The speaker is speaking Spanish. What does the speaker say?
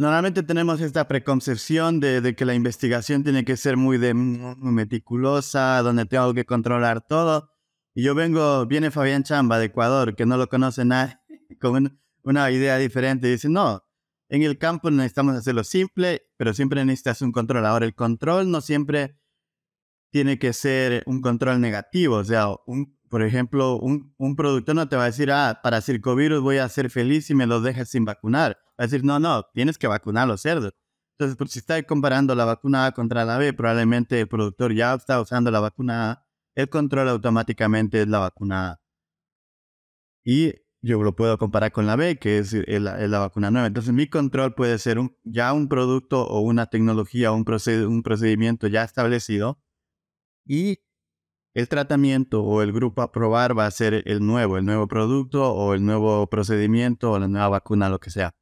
normalmente tenemos esta preconcepción de, que la investigación tiene que ser muy, de, meticulosa, donde tengo que controlar todo. Y yo vengo, viene Fabián Chamba de Ecuador, que no lo conoce nadie, con una idea diferente. Y dice, no, en el campo necesitamos hacerlo simple, pero siempre necesitas un control. Ahora, el control no siempre tiene que ser un control negativo. O sea, un, por ejemplo, un, un, productor no te va a decir, ah, para circovirus voy a ser feliz y me lo dejas sin vacunar. Va a decir, no, no, tienes que vacunar a los cerdos. Entonces, pues, si está comparando la vacuna A contra la B, probablemente el productor ya está usando la vacuna A, el control automáticamente la vacuna A. Y yo lo puedo comparar con la B, que es, la vacuna nueva. Entonces, mi control puede ser un, ya un producto o una tecnología un, un procedimiento ya establecido y el tratamiento o el grupo a probar va a ser el nuevo, el nuevo producto o el nuevo procedimiento o la nueva vacuna, lo que sea.